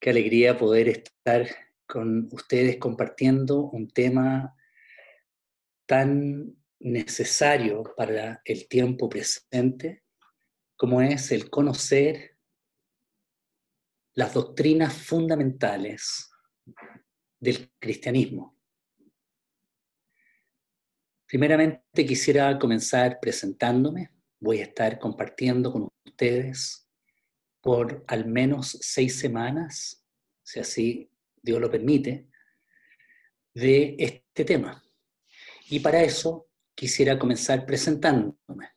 Qué alegría poder estar con ustedes compartiendo un tema tan necesario para el tiempo presente como es el conocer las doctrinas fundamentales del cristianismo. Primeramente quisiera comenzar presentándome. Voy a estar compartiendo con ustedes por al menos seis semanas, si así Dios lo permite, de este tema. Y para eso quisiera comenzar presentándome.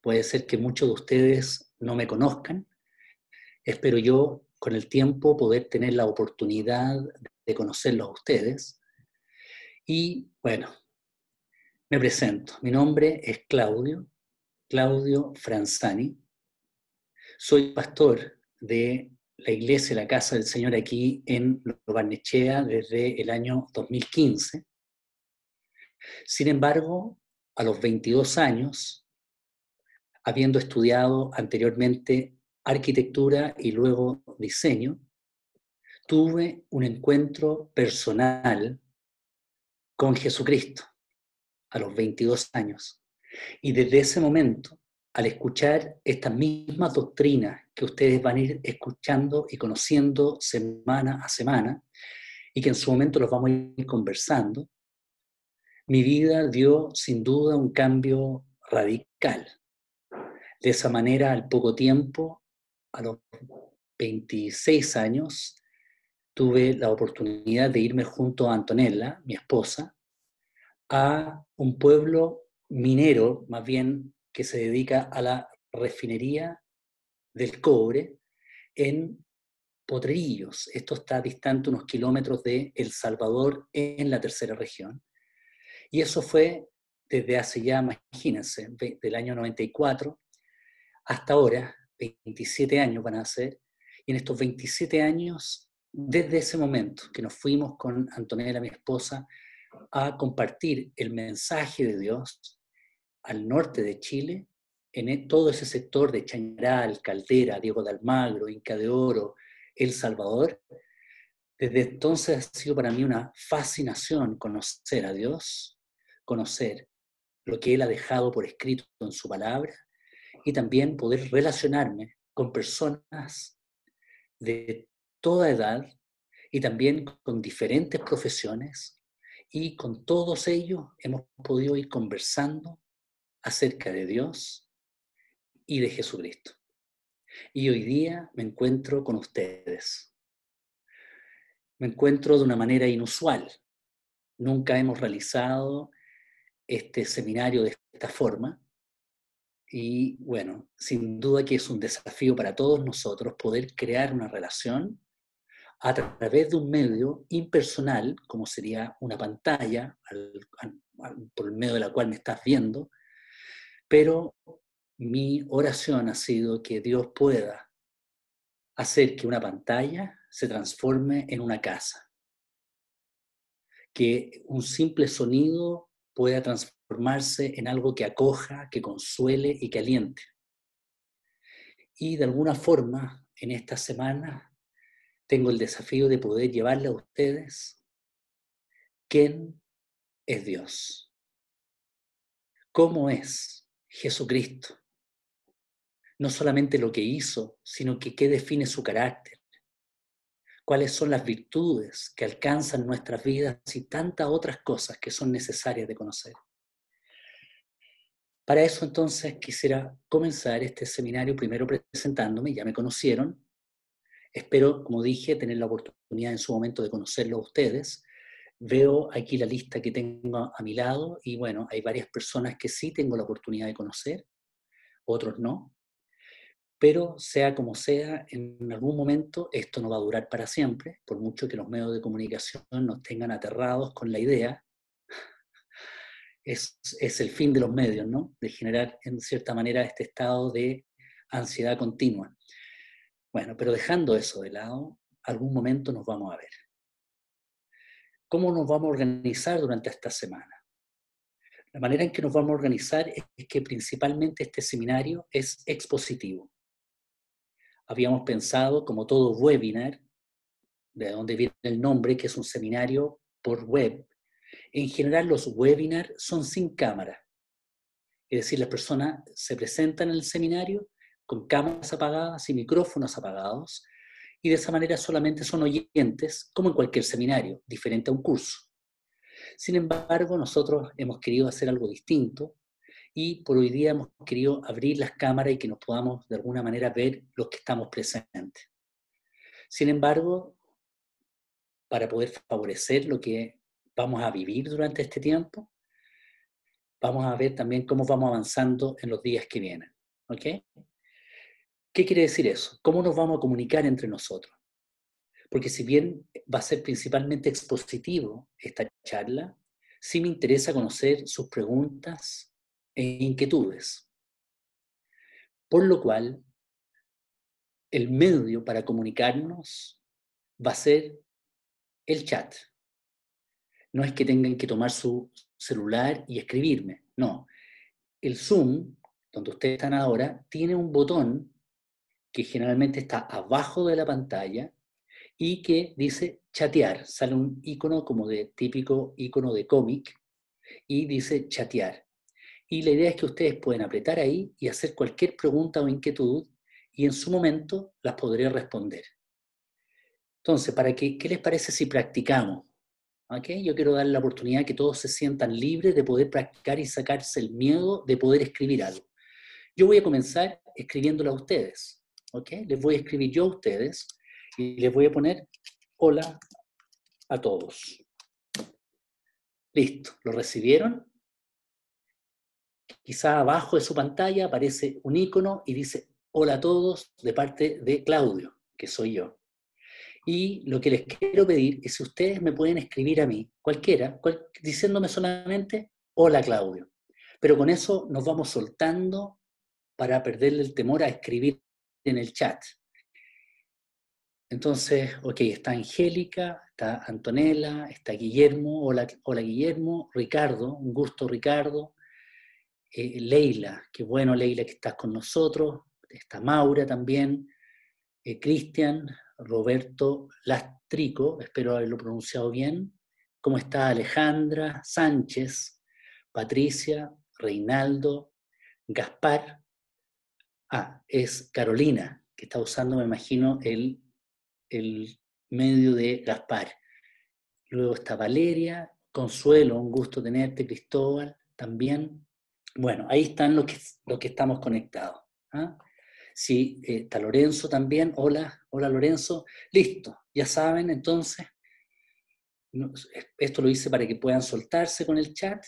Puede ser que muchos de ustedes no me conozcan. Espero yo con el tiempo poder tener la oportunidad de conocerlos a ustedes. Y bueno, me presento. Mi nombre es Claudio, Claudio Franzani. Soy pastor de la iglesia, la casa del Señor aquí en Barnechea desde el año 2015. Sin embargo, a los 22 años, habiendo estudiado anteriormente arquitectura y luego diseño, tuve un encuentro personal con Jesucristo a los 22 años. Y desde ese momento al escuchar estas mismas doctrinas que ustedes van a ir escuchando y conociendo semana a semana, y que en su momento los vamos a ir conversando, mi vida dio sin duda un cambio radical. De esa manera, al poco tiempo, a los 26 años, tuve la oportunidad de irme junto a Antonella, mi esposa, a un pueblo minero, más bien que se dedica a la refinería del cobre en Potrerillos. Esto está distante unos kilómetros de El Salvador en la tercera región. Y eso fue desde hace ya, imagínense, del año 94 hasta ahora, 27 años van a ser. Y en estos 27 años, desde ese momento que nos fuimos con Antonella, mi esposa, a compartir el mensaje de Dios, al norte de Chile, en e, todo ese sector de Chañaral, Caldera, Diego de Almagro, Inca de Oro, El Salvador, desde entonces ha sido para mí una fascinación conocer a Dios, conocer lo que Él ha dejado por escrito en su palabra y también poder relacionarme con personas de toda edad y también con diferentes profesiones y con todos ellos hemos podido ir conversando acerca de Dios y de Jesucristo. Y hoy día me encuentro con ustedes. Me encuentro de una manera inusual. Nunca hemos realizado este seminario de esta forma. Y bueno, sin duda que es un desafío para todos nosotros poder crear una relación a través de un medio impersonal, como sería una pantalla, por el medio de la cual me estás viendo, pero mi oración ha sido que Dios pueda hacer que una pantalla se transforme en una casa, que un simple sonido pueda transformarse en algo que acoja, que consuele y que aliente. Y de alguna forma, en esta semana, tengo el desafío de poder llevarle a ustedes quién es Dios, cómo es Jesucristo. No solamente lo que hizo, sino que qué define su carácter, cuáles son las virtudes que alcanzan nuestras vidas y tantas otras cosas que son necesarias de conocer. Para eso entonces quisiera comenzar este seminario primero presentándome, ya me conocieron. Espero, como dije, tener la oportunidad en su momento de conocerlo a ustedes Veo aquí la lista que tengo a mi lado y bueno, hay varias personas que sí tengo la oportunidad de conocer, otros no. Pero sea como sea, en algún momento esto no va a durar para siempre, por mucho que los medios de comunicación nos tengan aterrados con la idea. Es, es el fin de los medios, ¿no? De generar en cierta manera este estado de ansiedad continua. Bueno, pero dejando eso de lado, algún momento nos vamos a ver. ¿Cómo nos vamos a organizar durante esta semana? La manera en que nos vamos a organizar es que principalmente este seminario es expositivo. Habíamos pensado, como todo webinar, de donde viene el nombre, que es un seminario por web, en general los webinars son sin cámara. Es decir, las personas se presentan en el seminario con cámaras apagadas y micrófonos apagados, y de esa manera solamente son oyentes, como en cualquier seminario, diferente a un curso. Sin embargo, nosotros hemos querido hacer algo distinto y por hoy día hemos querido abrir las cámaras y que nos podamos de alguna manera ver los que estamos presentes. Sin embargo, para poder favorecer lo que vamos a vivir durante este tiempo, vamos a ver también cómo vamos avanzando en los días que vienen. ¿Ok? ¿Qué quiere decir eso? ¿Cómo nos vamos a comunicar entre nosotros? Porque si bien va a ser principalmente expositivo esta charla, sí me interesa conocer sus preguntas e inquietudes. Por lo cual, el medio para comunicarnos va a ser el chat. No es que tengan que tomar su celular y escribirme, no. El Zoom, donde ustedes están ahora, tiene un botón que generalmente está abajo de la pantalla y que dice chatear. Sale un icono como de típico icono de cómic y dice chatear. Y la idea es que ustedes pueden apretar ahí y hacer cualquier pregunta o inquietud y en su momento las podré responder. Entonces, ¿para qué, qué les parece si practicamos? ¿Okay? Yo quiero dar la oportunidad que todos se sientan libres de poder practicar y sacarse el miedo de poder escribir algo. Yo voy a comenzar escribiéndolo a ustedes. ¿Okay? Les voy a escribir yo a ustedes y les voy a poner hola a todos. Listo, ¿lo recibieron? Quizá abajo de su pantalla aparece un icono y dice hola a todos de parte de Claudio, que soy yo. Y lo que les quiero pedir es si ustedes me pueden escribir a mí, cualquiera, diciéndome solamente hola Claudio. Pero con eso nos vamos soltando para perderle el temor a escribir en el chat. Entonces, ok, está Angélica, está Antonella, está Guillermo, hola, hola Guillermo, Ricardo, un gusto Ricardo, eh, Leila, qué bueno Leila que estás con nosotros, está Maura también, eh, Cristian, Roberto Lastrico, espero haberlo pronunciado bien, ¿cómo está Alejandra, Sánchez, Patricia, Reinaldo, Gaspar, ah, es Carolina, que está usando, me imagino, el, el medio de Gaspar. Luego está Valeria, Consuelo, un gusto tenerte, Cristóbal, también. Bueno, ahí están los que, que estamos conectados. ¿ah? Sí, está Lorenzo también. Hola, hola Lorenzo. Listo, ya saben entonces. Esto lo hice para que puedan soltarse con el chat.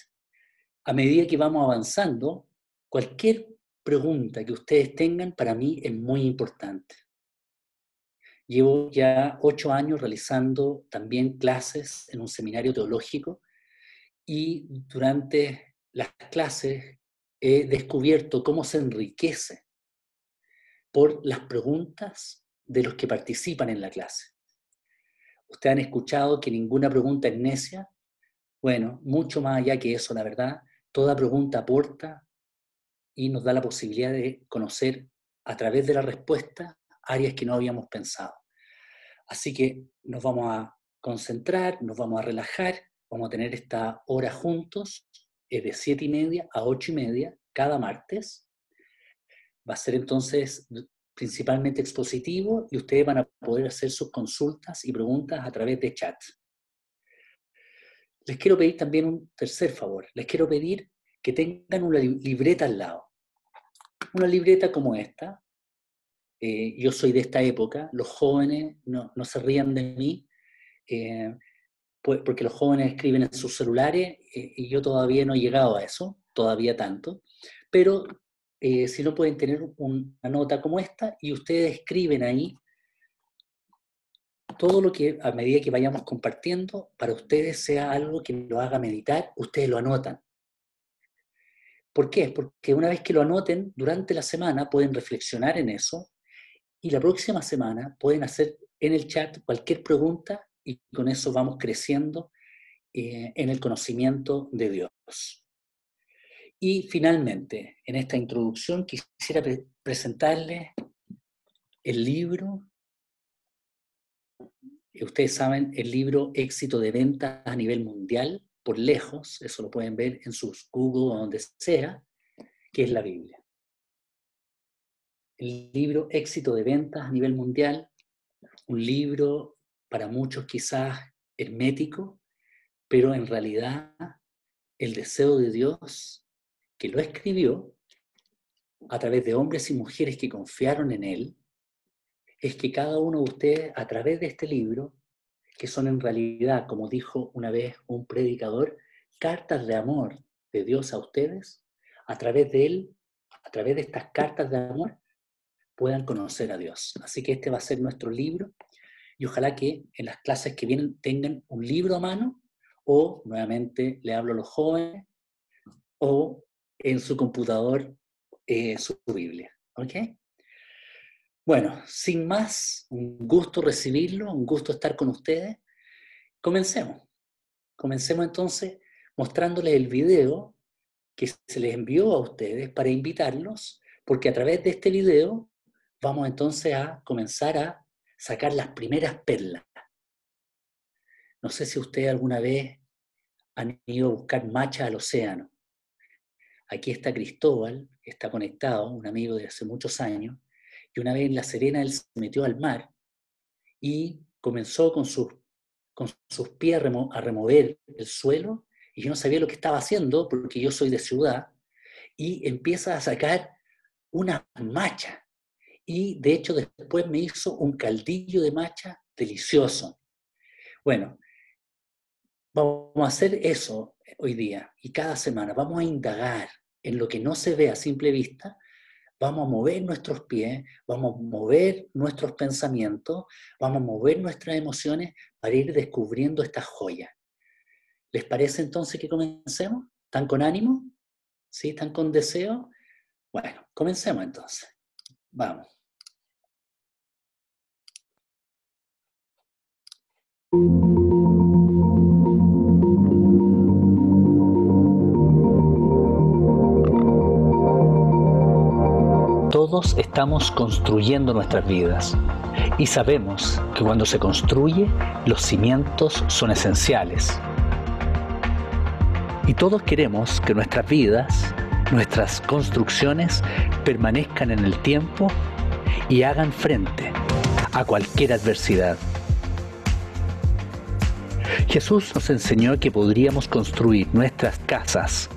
A medida que vamos avanzando, cualquier pregunta que ustedes tengan para mí es muy importante. Llevo ya ocho años realizando también clases en un seminario teológico y durante las clases he descubierto cómo se enriquece por las preguntas de los que participan en la clase. Ustedes han escuchado que ninguna pregunta es necia. Bueno, mucho más allá que eso, la verdad, toda pregunta aporta y nos da la posibilidad de conocer a través de la respuesta áreas que no habíamos pensado. Así que nos vamos a concentrar, nos vamos a relajar, vamos a tener esta hora juntos de 7 y media a 8 y media cada martes. Va a ser entonces principalmente expositivo y ustedes van a poder hacer sus consultas y preguntas a través de chat. Les quiero pedir también un tercer favor. Les quiero pedir que tengan una libreta al lado. Una libreta como esta. Eh, yo soy de esta época. Los jóvenes no, se rían de mí. Eh, pues, porque los jóvenes escriben en sus celulares eh, y yo todavía no he llegado a eso, todavía tanto, pero si no pueden tener una nota como esta y ustedes escriben ahí todo lo que a medida que vayamos compartiendo, para ustedes sea algo que lo haga meditar, ustedes lo anotan. ¿Por qué? Porque una vez que lo anoten, durante la semana pueden reflexionar en eso y la próxima semana pueden hacer en el chat cualquier pregunta y con eso vamos creciendo eh, en el conocimiento de Dios. Y finalmente, en esta introducción quisiera presentarles el libro ustedes saben, el libro éxito de ventas a nivel mundial, por lejos, eso lo pueden ver en sus Google o donde sea, que es la Biblia. El libro éxito de ventas a nivel mundial, un libro para muchos quizás hermético, pero en realidad el deseo de Dios que lo escribió a través de hombres y mujeres que confiaron en Él, es que cada uno de ustedes, a través de este libro, que son en realidad, como dijo una vez un predicador, cartas de amor de Dios a ustedes, a través de Él, a través de estas cartas de amor, puedan conocer a Dios. Así que este va a ser nuestro libro y ojalá que en las clases que vienen tengan un libro a mano o, nuevamente, le hablo a los jóvenes, o en su computador eh, su Biblia. ¿Ok? Bueno, sin más, un gusto recibirlo, un gusto estar con ustedes. Comencemos. Comencemos entonces mostrándoles el video que se les envió a ustedes para invitarlos, porque a través de este video vamos entonces a comenzar a sacar las primeras perlas. No sé si ustedes alguna vez han ido a buscar machas al océano. Aquí está Cristóbal, está conectado, un amigo de hace muchos años, y una vez en La Serena él se metió al mar y comenzó con sus, con sus pies a remover el suelo, y yo no sabía lo que estaba haciendo porque yo soy de ciudad, y empieza a sacar una macha. Y de hecho después me hizo un caldillo de macha delicioso. Bueno, vamos a hacer eso hoy día y cada semana. Vamos a indagar en lo que no se ve a simple vista, vamos a mover nuestros pies, vamos a mover nuestros pensamientos, vamos a mover nuestras emociones para ir descubriendo estas joyas. ¿Les parece entonces que comencemos? ¿Están con ánimo? ¿Sí? ¿Están con deseo? Bueno, comencemos entonces. Vamos. Todos estamos construyendo nuestras vidas y sabemos que cuando se construye los cimientos son esenciales. Y todos queremos que nuestras vidas, nuestras construcciones permanezcan en el tiempo y hagan frente a cualquier adversidad. Jesús nos enseñó que podríamos construir nuestras casas,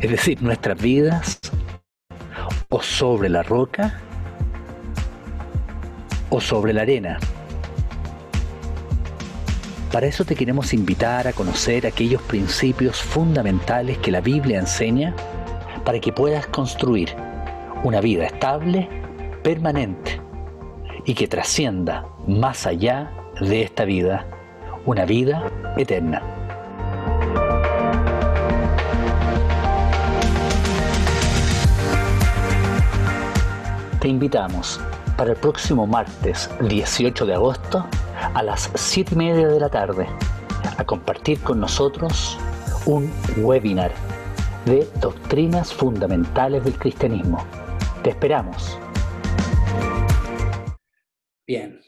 es decir, nuestras vidas, o sobre la roca o sobre la arena. Para eso te queremos invitar a conocer aquellos principios fundamentales que la Biblia enseña para que puedas construir una vida estable, permanente y que trascienda más allá de esta vida, una vida eterna. Te invitamos para el próximo martes 18 de agosto a las 7 y media de la tarde a compartir con nosotros un webinar de doctrinas fundamentales del cristianismo. Te esperamos. Bien.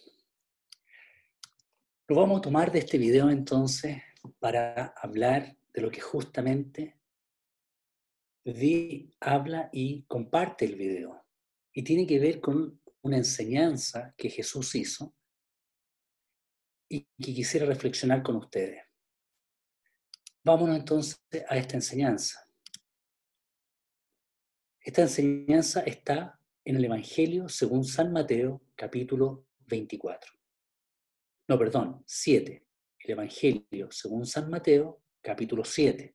Lo vamos a tomar de este video entonces para hablar de lo que justamente Di habla y comparte el video y tiene que ver con una enseñanza que Jesús hizo y que quisiera reflexionar con ustedes. Vámonos entonces a esta enseñanza. Esta enseñanza está en el Evangelio según San Mateo, capítulo 24. No, perdón, 7. El Evangelio según San Mateo, capítulo 7.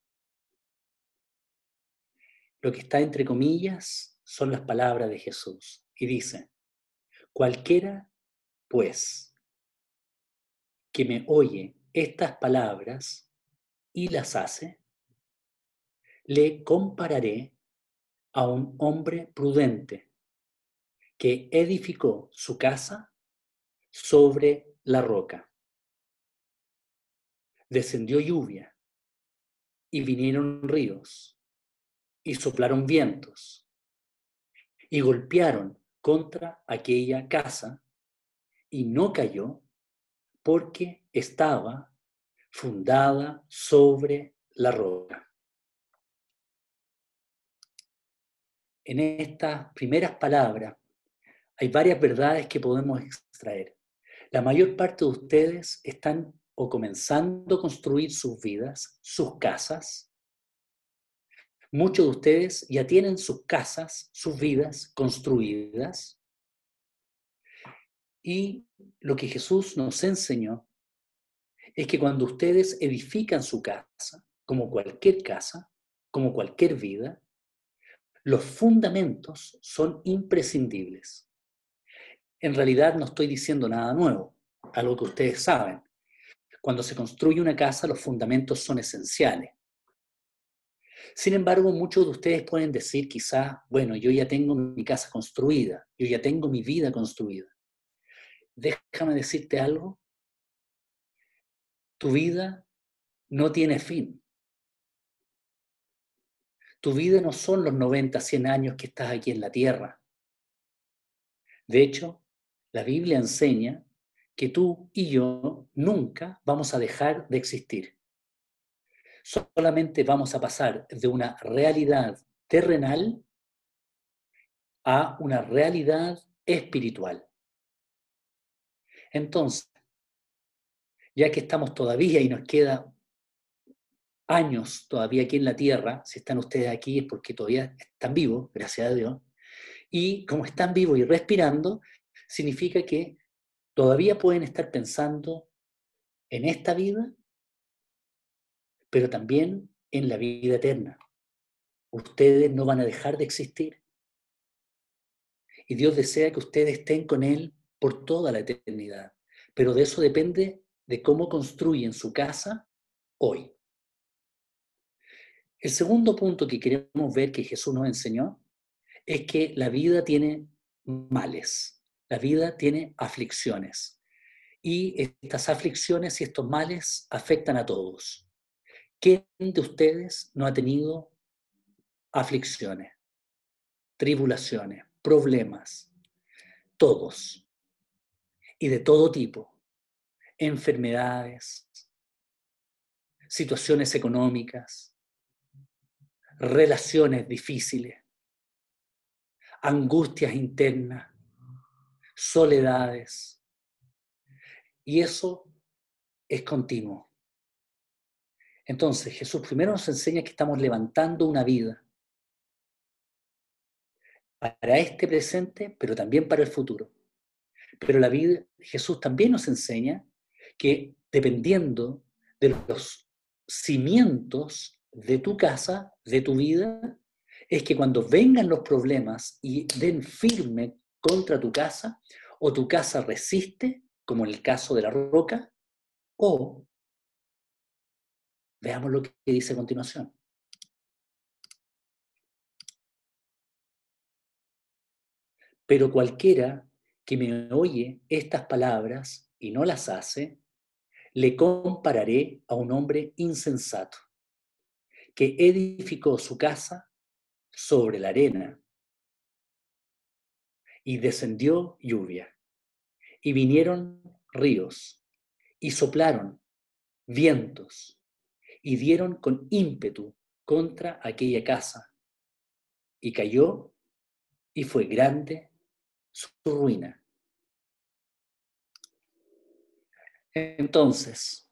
Lo que está entre comillas son las palabras de Jesús. Y dice, cualquiera, pues, que me oye estas palabras y las hace, le compararé a un hombre prudente que edificó su casa sobre la roca. Descendió lluvia y vinieron ríos y soplaron vientos y golpearon contra aquella casa y no cayó porque estaba fundada sobre la roca. En estas primeras palabras hay varias verdades que podemos extraer. La mayor parte de ustedes están o comenzando a construir sus vidas, sus casas. Muchos de ustedes ya tienen sus casas, sus vidas construidas. Y lo que Jesús nos enseñó es que cuando ustedes edifican su casa, como cualquier casa, como cualquier vida, los fundamentos son imprescindibles. En realidad no estoy diciendo nada nuevo, algo que ustedes saben. Cuando se construye una casa, los fundamentos son esenciales. Sin embargo, muchos de ustedes pueden decir quizá, bueno, yo ya tengo mi casa construida, yo ya tengo mi vida construida. Déjame decirte algo. Tu vida no tiene fin. Tu vida no son los 90, 100 años que estás aquí en la tierra. De hecho, la Biblia enseña que tú y yo nunca vamos a dejar de existir. Solamente vamos a pasar de una realidad terrenal a una realidad espiritual. Entonces, ya que estamos todavía y nos queda años todavía aquí en la Tierra, si están ustedes aquí es porque todavía están vivos, gracias a Dios, y como están vivos y respirando, significa que todavía pueden estar pensando en esta vida, pero también en la vida eterna. Ustedes no van a dejar de existir. Y Dios desea que ustedes estén con Él por toda la eternidad. Pero de eso depende de cómo construyen su casa hoy. El segundo punto que queremos ver que Jesús nos enseñó es que la vida tiene males, la vida tiene aflicciones. Y estas aflicciones y estos males afectan a todos. ¿Quién de ustedes no ha tenido aflicciones, tribulaciones, problemas? Todos. Y de todo tipo. Enfermedades, situaciones económicas, relaciones difíciles, angustias internas, soledades. Y eso es continuo. Entonces, Jesús primero nos enseña que estamos levantando una vida para este presente, pero también para el futuro. Pero la vida, Jesús también nos enseña que dependiendo de los cimientos de tu casa, de tu vida, es que cuando vengan los problemas y den firme contra tu casa, o tu casa resiste, como en el caso de la roca, o veamos lo que dice a continuación. Pero cualquiera que me oye estas palabras y no las hace, le compararé a un hombre insensato que edificó su casa sobre la arena. Y descendió lluvia, y vinieron ríos, y soplaron vientos, y dieron con ímpetu contra aquella casa, y cayó, y fue grande su ruina. Entonces,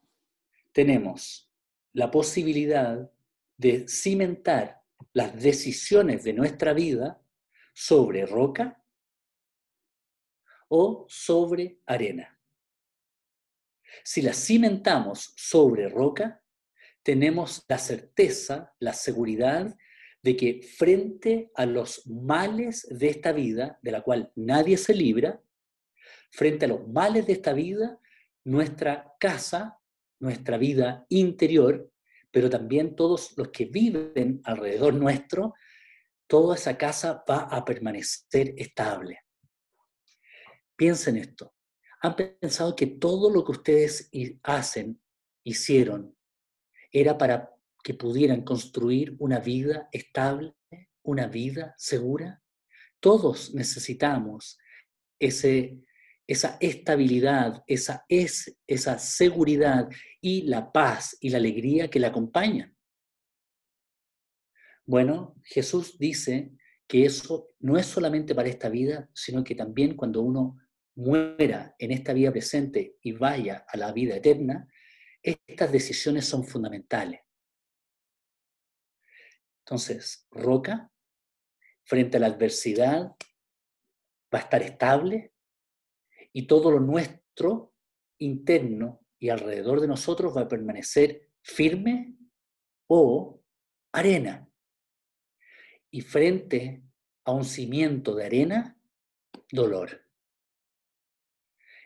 tenemos la posibilidad de cimentar las decisiones de nuestra vida sobre roca o sobre arena. Si las cimentamos sobre roca, tenemos la certeza, la seguridad de que frente a los males de esta vida, de la cual nadie se libra, frente a los males de esta vida, nuestra casa, nuestra vida interior, pero también todos los que viven alrededor nuestro, toda esa casa va a permanecer estable. Piensen esto. ¿Han pensado que todo lo que ustedes hacen, hicieron, era para que pudieran construir una vida estable, una vida segura? Todos necesitamos ese, esa estabilidad, esa, es, esa seguridad y la paz y la alegría que la acompañan. Bueno, Jesús dice que eso no es solamente para esta vida, sino que también cuando uno muera en esta vida presente y vaya a la vida eterna, estas decisiones son fundamentales. Entonces, roca, frente a la adversidad, va a estar estable y todo lo nuestro interno y alrededor de nosotros va a permanecer firme o arena. Y frente a un cimiento de arena, dolor.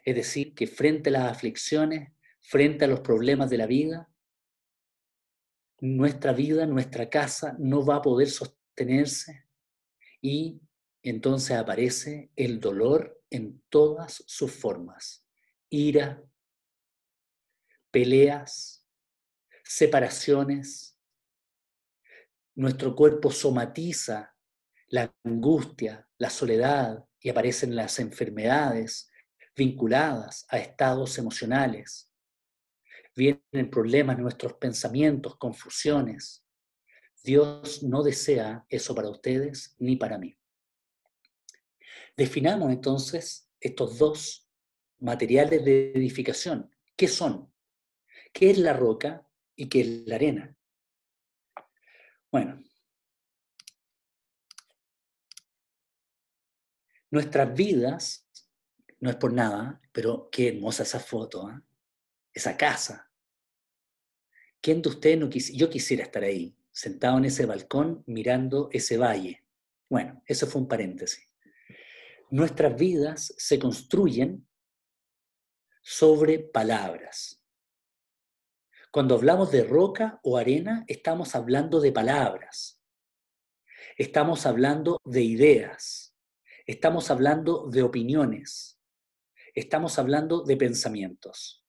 Es decir, que frente a las aflicciones, frente a los problemas de la vida, nuestra vida, nuestra casa no va a poder sostenerse y entonces aparece el dolor en todas sus formas. Ira, peleas, separaciones. Nuestro cuerpo somatiza la angustia, la soledad y aparecen las enfermedades vinculadas a estados emocionales. Vienen problemas nuestros pensamientos, confusiones. Dios no desea eso para ustedes ni para mí. Definamos entonces estos dos materiales de edificación. ¿Qué son? ¿Qué es la roca y qué es la arena? Bueno, nuestras vidas, no es por nada, pero qué hermosa esa foto, ¿eh? esa casa. ¿Quién de ustedes no quisiera? Yo quisiera estar ahí, sentado en ese balcón mirando ese valle. Bueno, eso fue un paréntesis. Nuestras vidas se construyen sobre palabras. Cuando hablamos de roca o arena, estamos hablando de palabras. Estamos hablando de ideas. Estamos hablando de opiniones. Estamos hablando de pensamientos.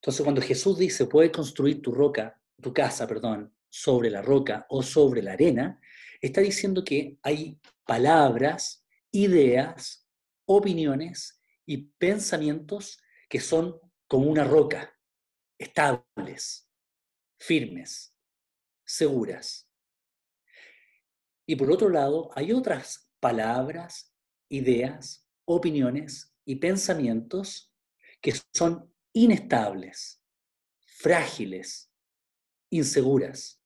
Entonces, cuando Jesús dice, puedes construir tu roca, tu casa, perdón, sobre la roca o sobre la arena, está diciendo que hay palabras, ideas, opiniones y pensamientos que son como una roca, estables, firmes, seguras. Y por otro lado, hay otras palabras, ideas, opiniones y pensamientos que son inestables, frágiles, inseguras.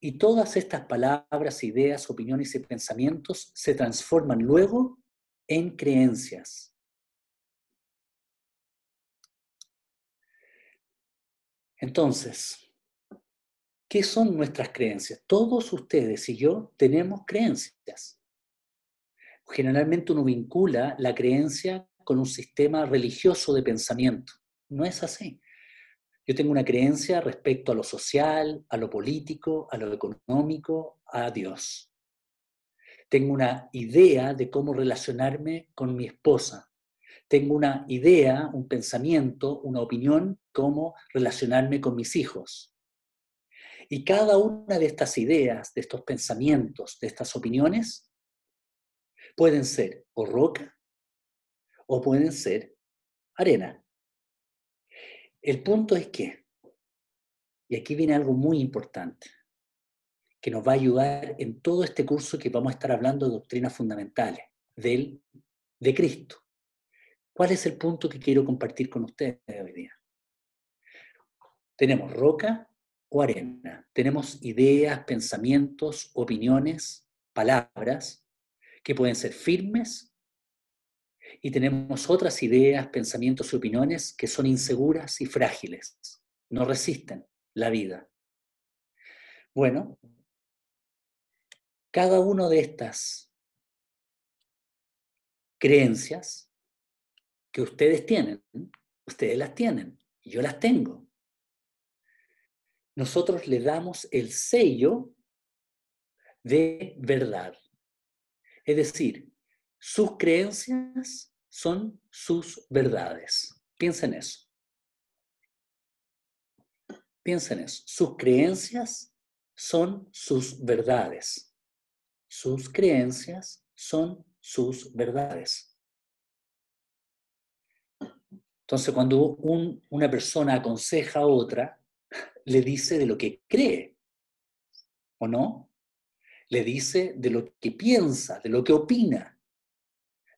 Y todas estas palabras, ideas, opiniones y pensamientos se transforman luego en creencias. Entonces, ¿qué son nuestras creencias? Todos ustedes y yo tenemos creencias. Generalmente uno vincula la creencia con un sistema religioso de pensamiento. No es así. Yo tengo una creencia respecto a lo social, a lo político, a lo económico, a Dios. Tengo una idea de cómo relacionarme con mi esposa. Tengo una idea, un pensamiento, una opinión, cómo relacionarme con mis hijos. Y cada una de estas ideas, de estos pensamientos, de estas opiniones, pueden ser o roca o pueden ser arena. El punto es que, y aquí viene algo muy importante, que nos va a ayudar en todo este curso que vamos a estar hablando de doctrinas fundamentales, del, de Cristo. ¿Cuál es el punto que quiero compartir con ustedes hoy día? Tenemos roca o arena, tenemos ideas, pensamientos, opiniones, palabras, que pueden ser firmes y tenemos otras ideas, pensamientos y opiniones que son inseguras y frágiles, no resisten la vida. Bueno, cada una de estas creencias que ustedes tienen, ustedes las tienen, yo las tengo. Nosotros le damos el sello de verdad. Es decir, sus creencias son sus verdades. Piensa en eso. Piensa en eso. Sus creencias son sus verdades. Sus creencias son sus verdades. Entonces, cuando una persona aconseja a otra, le dice de lo que cree, ¿o no? Le dice de lo que piensa, de lo que opina,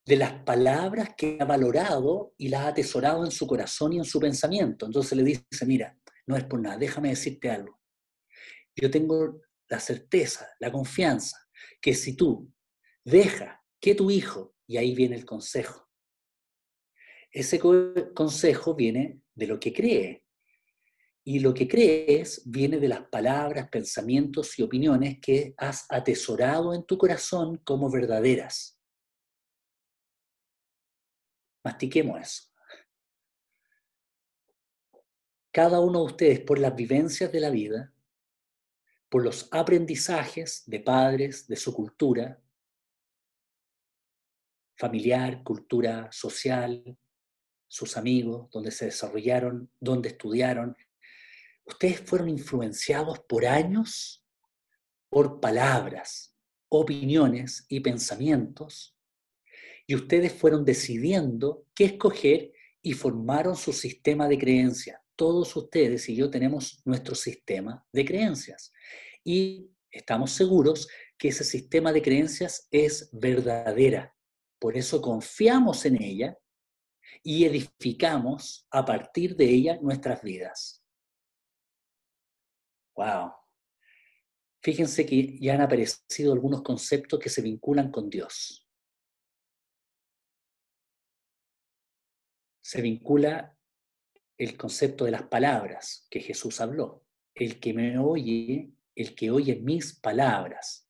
de las palabras que ha valorado y las ha atesorado en su corazón y en su pensamiento. Entonces le dice, mira, no es por nada, déjame decirte algo. Yo tengo la certeza, la confianza, que si tú dejas que tu hijo, y ahí viene el consejo, ese consejo viene de lo que cree. Y lo que crees viene de las palabras, pensamientos y opiniones que has atesorado en tu corazón como verdaderas. Mastiquemos eso. Cada uno de ustedes, por las vivencias de la vida, por los aprendizajes de padres, de su cultura, familiar, cultura social, sus amigos, donde se desarrollaron, donde estudiaron, ustedes fueron influenciados por años por palabras, opiniones y pensamientos y ustedes fueron decidiendo qué escoger y formaron su sistema de creencias. Todos ustedes y yo tenemos nuestro sistema de creencias y estamos seguros que ese sistema de creencias es verdadera. Por eso confiamos en ella y edificamos a partir de ella nuestras vidas. Wow. Fíjense que ya han aparecido algunos conceptos que se vinculan con Dios. Se vincula el concepto de las palabras que Jesús habló. El que me oye, el que oye mis palabras.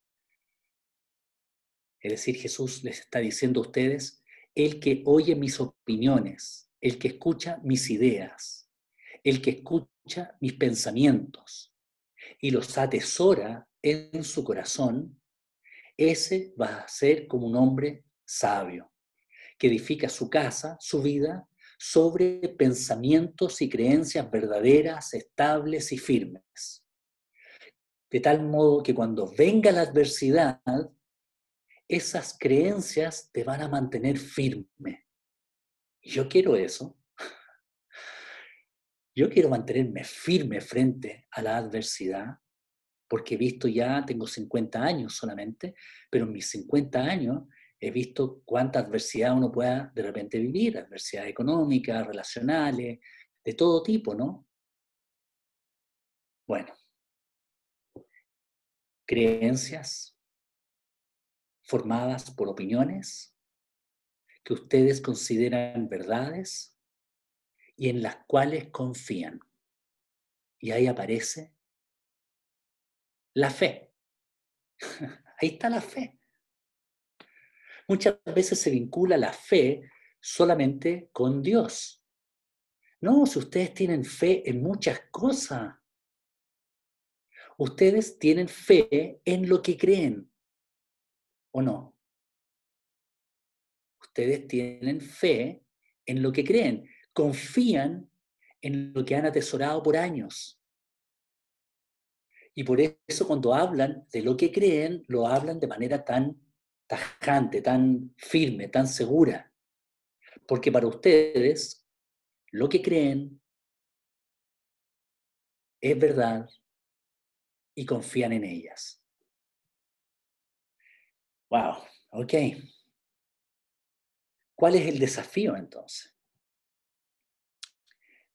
Es decir, Jesús les está diciendo a ustedes, el que oye mis opiniones, el que escucha mis ideas, el que escucha mis pensamientos y los atesora en su corazón, ese va a ser como un hombre sabio, que edifica su casa, su vida, sobre pensamientos y creencias verdaderas, estables y firmes. De tal modo que cuando venga la adversidad, esas creencias te van a mantener firme. Y yo quiero eso. Yo quiero mantenerme firme frente a la adversidad, porque he visto ya, tengo 50 años solamente, pero en mis 50 años he visto cuánta adversidad uno pueda de repente vivir, adversidad económica, relacionales, de todo tipo, ¿no? Bueno, creencias formadas por opiniones que ustedes consideran verdades y en las cuales confían. Y ahí aparece la fe. Ahí está la fe. Muchas veces se vincula la fe solamente con Dios. No, si ustedes tienen fe en muchas cosas, ustedes tienen fe en lo que creen, ¿o no? Ustedes tienen fe en lo que creen, confían en lo que han atesorado por años. Y por eso cuando hablan de lo que creen, lo hablan de manera tan tan firme, tan segura. Porque para ustedes, lo que creen es verdad y confían en ellas. Wow, ok. ¿Cuál es el desafío entonces?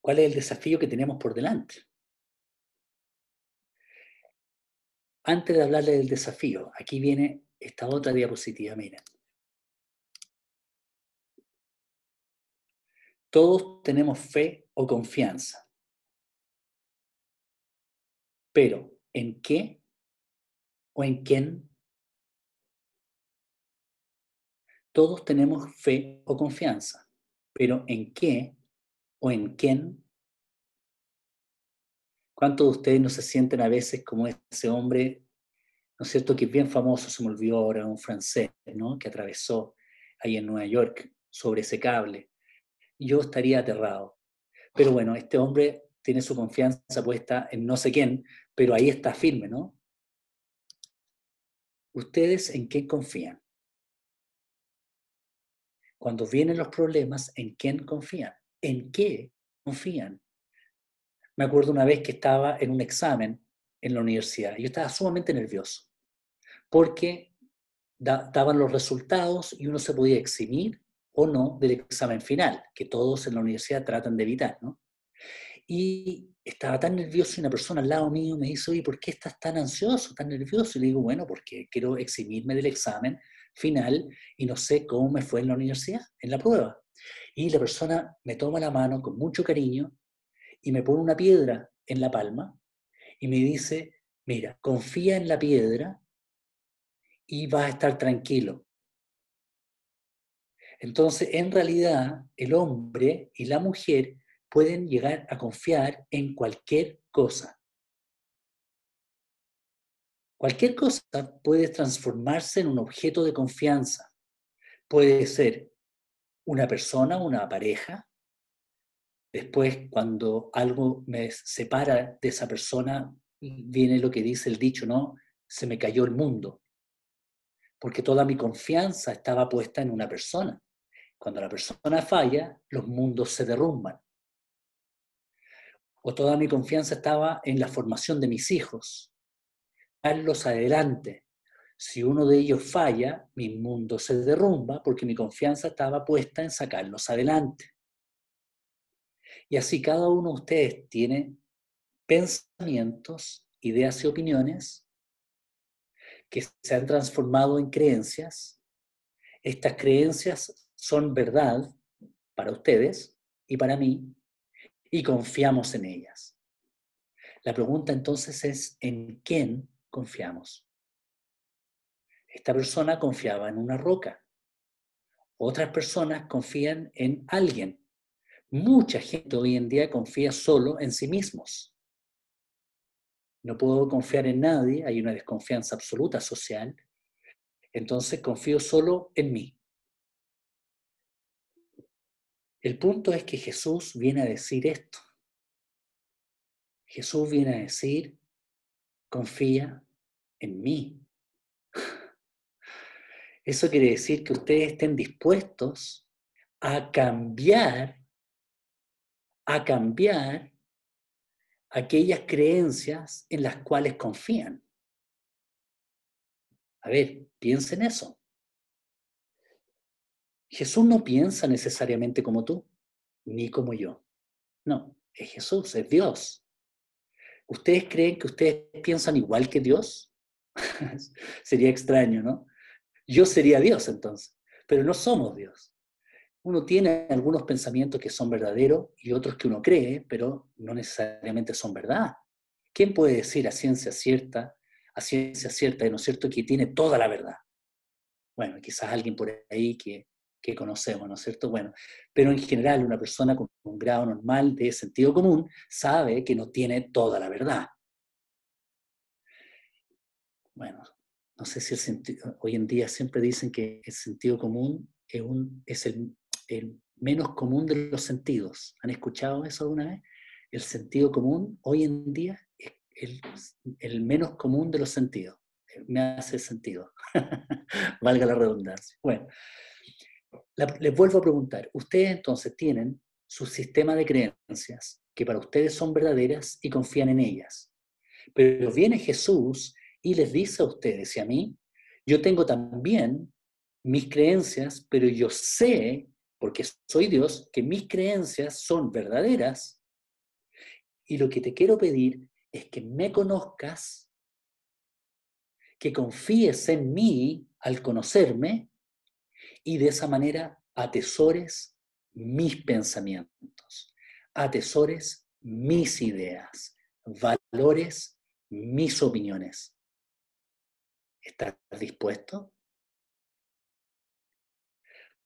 ¿Cuál es el desafío que tenemos por delante? Antes de hablarle del desafío, aquí viene esta otra diapositiva, miren. Todos tenemos fe o confianza. Pero, ¿en qué o en quién? Todos tenemos fe o confianza. Pero, ¿en qué o en quién? ¿Cuántos de ustedes no se sienten a veces como ese hombre ¿no es cierto? Que es bien famoso, se me olvidó ahora, un francés, ¿no? Que atravesó ahí en Nueva York sobre ese cable. Yo estaría aterrado. Pero bueno, este hombre tiene su confianza puesta en no sé quién, pero ahí está firme, ¿no? ¿Ustedes en qué confían? cuando vienen los problemas, ¿en quién confían? ¿En qué confían? Me acuerdo una vez que estaba en un examen en la universidad yo estaba sumamente nervioso porque daban los resultados y uno se podía eximir o no del examen final, que todos en la universidad tratan de evitar, ¿no? Y estaba tan nervioso y una persona al lado mío me dice, oye, ¿por qué estás tan ansioso, tan nervioso? Y le digo, bueno, porque quiero eximirme del examen final y no sé cómo me fue en la universidad, en la prueba. Y la persona me toma la mano con mucho cariño y me pone una piedra en la palma y me dice, mira, confía en la piedra y vas a estar tranquilo. Entonces, en realidad, el hombre y la mujer pueden llegar a confiar en cualquier cosa. Cualquier cosa puede transformarse en un objeto de confianza. Puede ser una persona, una pareja. Después, cuando algo me separa de esa persona, viene lo que dice el dicho, ¿no? Se me cayó el mundo porque toda mi confianza estaba puesta en una persona. Cuando la persona falla, los mundos se derrumban. O toda mi confianza estaba en la formación de mis hijos, darlos adelante. Si uno de ellos falla, mi mundo se derrumba porque mi confianza estaba puesta en sacarlos adelante. Y así cada uno de ustedes tiene pensamientos, ideas y opiniones que se han transformado en creencias. Estas creencias son verdad para ustedes y para mí y confiamos en ellas. La pregunta entonces es, ¿en quién confiamos? Esta persona confiaba en una roca. Otras personas confían en alguien. Mucha gente hoy en día confía solo en sí mismos no puedo confiar en nadie, hay una desconfianza absoluta social, entonces confío solo en mí. El punto es que Jesús viene a decir esto. Jesús viene a decir, confía en mí. Eso quiere decir que ustedes estén dispuestos a cambiar, a cambiar aquellas creencias en las cuales confían. A ver, piensen eso. Jesús no piensa necesariamente como tú, ni como yo. No, es Jesús, es Dios. ¿Ustedes creen que ustedes piensan igual que Dios? sería extraño, ¿no? Yo sería Dios entonces, pero no somos Dios uno tiene algunos pensamientos que son verdaderos y otros que uno cree, pero no necesariamente son verdad. ¿Quién puede decir a ciencia cierta, a ciencia cierta, ¿no es cierto?, que tiene toda la verdad? Bueno, quizás alguien por ahí que, que conocemos, ¿no es cierto? Bueno, pero en general una persona con un grado normal de sentido común sabe que no tiene toda la verdad. Bueno, no sé si el sentido, hoy en día siempre dicen que el sentido común es el, el menos común de los sentidos. ¿Han escuchado eso alguna vez? El sentido común hoy en día es el, menos común de los sentidos. Me hace sentido. Valga la redundancia. Bueno, les vuelvo a preguntar. Ustedes entonces tienen su sistema de creencias que para ustedes son verdaderas y confían en ellas. Pero viene Jesús y les dice a ustedes y a mí, yo tengo también mis creencias, pero yo sé porque soy Dios, que mis creencias son verdaderas. Y lo que te quiero pedir es que me conozcas, que confíes en mí al conocerme y de esa manera atesores mis pensamientos, atesores mis ideas, valores mis opiniones. ¿Estás dispuesto?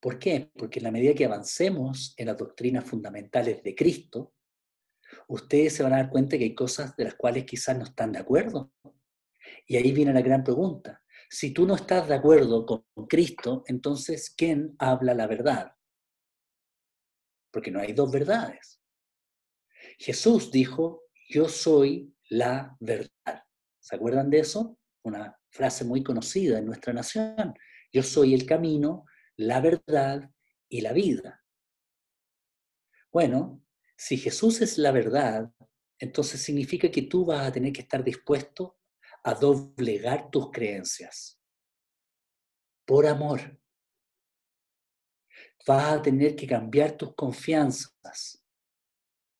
¿Por qué? Porque en la medida que avancemos en las doctrinas fundamentales de Cristo, ustedes se van a dar cuenta que hay cosas de las cuales quizás no están de acuerdo. Y ahí viene la gran pregunta. Si tú no estás de acuerdo con Cristo, entonces, ¿quién habla la verdad? Porque no hay dos verdades. Jesús dijo, yo soy la verdad. ¿Se acuerdan de eso? Una frase muy conocida en nuestra nación. Yo soy el camino, la verdad y la vida. Bueno, si Jesús es la verdad, entonces significa que tú vas a tener que estar dispuesto a doblegar tus creencias por amor. Vas a tener que cambiar tus confianzas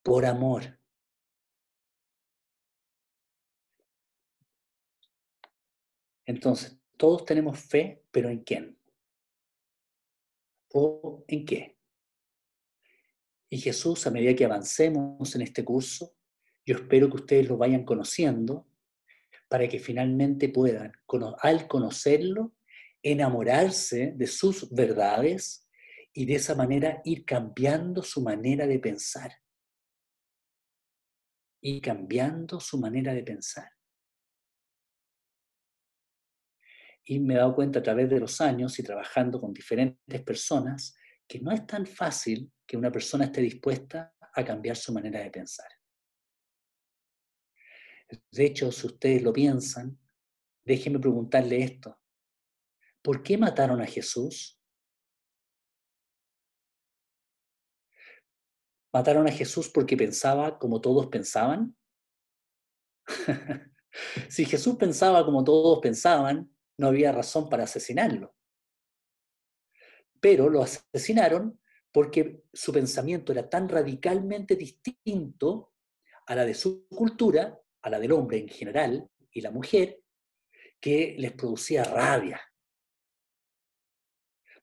por amor. Entonces, todos tenemos fe, pero ¿en quién? ¿O en qué? Y Jesús, a medida que avancemos en este curso, yo espero que ustedes lo vayan conociendo para que finalmente puedan, al conocerlo, enamorarse de sus verdades y de esa manera ir cambiando su manera de pensar. Y cambiando su manera de pensar. Y me he dado cuenta a través de los años y trabajando con diferentes personas que no es tan fácil que una persona esté dispuesta a cambiar su manera de pensar. De hecho, si ustedes lo piensan, déjenme preguntarle esto. ¿Por qué mataron a Jesús? ¿Mataron a Jesús porque pensaba como todos pensaban? si Jesús pensaba como todos pensaban, no había razón para asesinarlo. Pero lo asesinaron porque su pensamiento era tan radicalmente distinto a la de su cultura, a la del hombre en general y la mujer, que les producía rabia.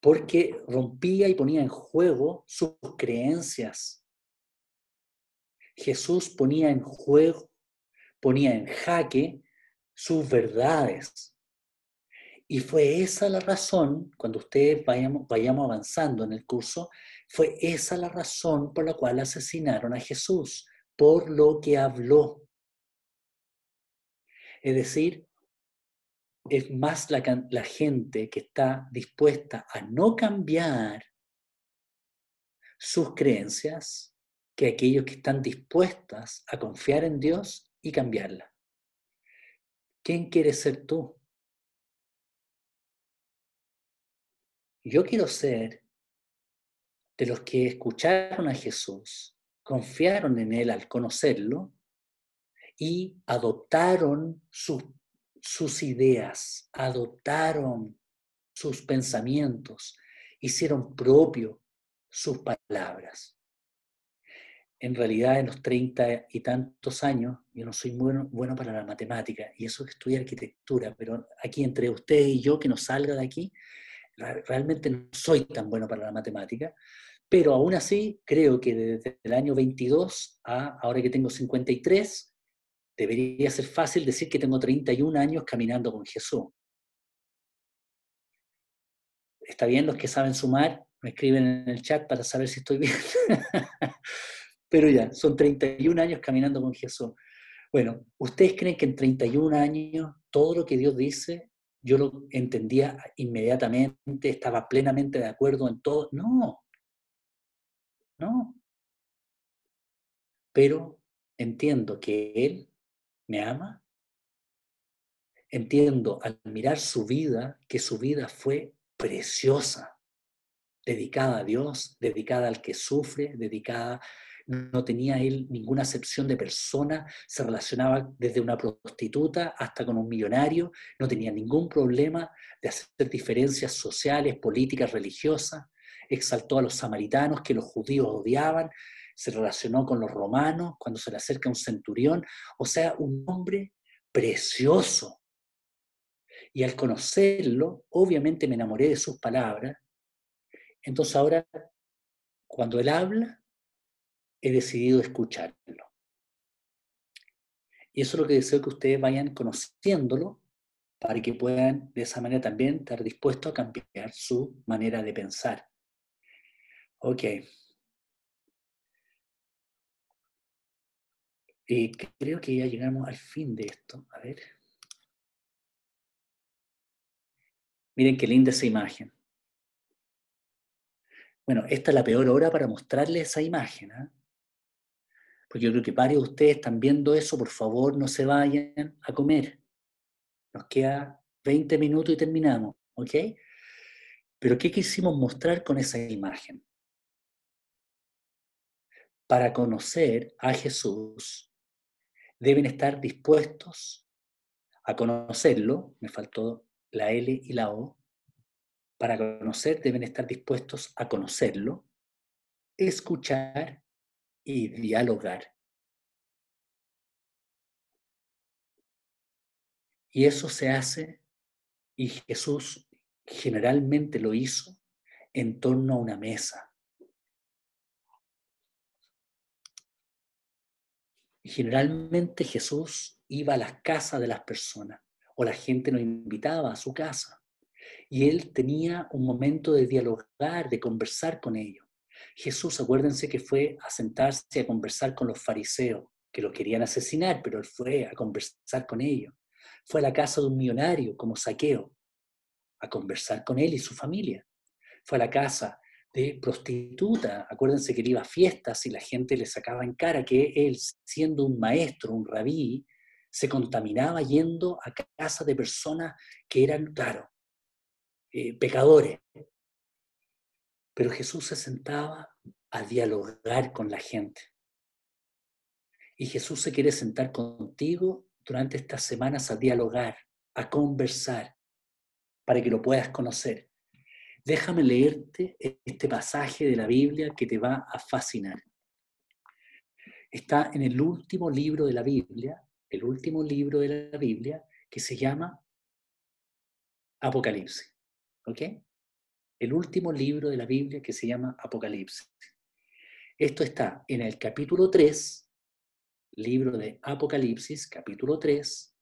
Porque rompía y ponía en juego sus creencias. Jesús ponía en juego, ponía en jaque sus verdades. Y fue esa la razón, cuando ustedes vayamos, vayamos avanzando en el curso, fue esa la razón por la cual asesinaron a Jesús, por lo que habló. Es decir, es más la, la gente que está dispuesta a no cambiar sus creencias que aquellos que están dispuestas a confiar en Dios y cambiarla. ¿Quién quieres ser tú? Yo quiero ser de los que escucharon a Jesús, confiaron en Él al conocerlo y adoptaron sus ideas, adoptaron sus pensamientos, hicieron propio sus palabras. En realidad, en los treinta y tantos años, yo no soy bueno, bueno para la matemática, y eso que estudiar arquitectura, pero aquí entre usted y yo, que nos salga de aquí, realmente no soy tan bueno para la matemática, pero aún así creo que desde el año 22 a ahora que tengo 53, debería ser fácil decir que tengo 31 años caminando con Jesús. ¿Está bien los que saben sumar? Me escriben en el chat para saber si estoy bien. Pero ya, son 31 años caminando con Jesús. Bueno, ¿ustedes creen que en 31 años todo lo que Dios dice yo lo entendía inmediatamente, estaba plenamente de acuerdo en todo. No, no. Pero entiendo que Él me ama. Entiendo al mirar su vida que su vida fue preciosa, dedicada a Dios, dedicada al que sufre, dedicada no tenía él ninguna acepción de persona, se relacionaba desde una prostituta hasta con un millonario, no tenía ningún problema de hacer diferencias sociales, políticas, religiosas, exaltó a los samaritanos que los judíos odiaban, se relacionó con los romanos cuando se le acerca un centurión, o sea, un hombre precioso. Y al conocerlo, obviamente me enamoré de sus palabras. Entonces ahora, cuando él habla, he decidido escucharlo. Y eso es lo que deseo que ustedes vayan conociéndolo para que puedan de esa manera también estar dispuestos a cambiar su manera de pensar. Ok. Y creo que ya llegamos al fin de esto. A ver. Miren qué linda esa imagen. Bueno, esta es la peor hora para mostrarles esa imagen. ¿eh? Porque yo creo que varios de ustedes están viendo eso, por favor no se vayan a comer. Nos queda 20 minutos y terminamos, ¿ok? Pero ¿qué quisimos mostrar con esa imagen? Para conocer a Jesús, deben estar dispuestos a conocerlo, me faltó la L y la O, para conocer deben estar dispuestos a conocerlo, escuchar y dialogar. Y eso se hace, y Jesús generalmente lo hizo, en torno a una mesa. Generalmente Jesús iba a las casas de las personas o la gente lo invitaba a su casa. Y él tenía un momento de dialogar, de conversar con ellos. Jesús, acuérdense que fue a sentarse a conversar con los fariseos, que lo querían asesinar, pero él fue a conversar con ellos. Fue a la casa de un millonario como saqueo, a conversar con él y su familia. Fue a la casa de prostituta, acuérdense que iba a fiestas y la gente le sacaba en cara que él, siendo un maestro, un rabí, se contaminaba yendo a casa de personas que eran, claro, eh, pecadores. Pero Jesús se sentaba a dialogar con la gente. Y Jesús se quiere sentar contigo durante estas semanas a dialogar, a conversar, para que lo puedas conocer. Déjame leerte este pasaje de la Biblia que te va a fascinar. Está en el último libro de la Biblia, el último libro de la Biblia, que se llama Apocalipsis. ¿Ok? El último libro de la Biblia que se llama Apocalipsis. Esto está en el capítulo 3, libro de Apocalipsis, capítulo 3,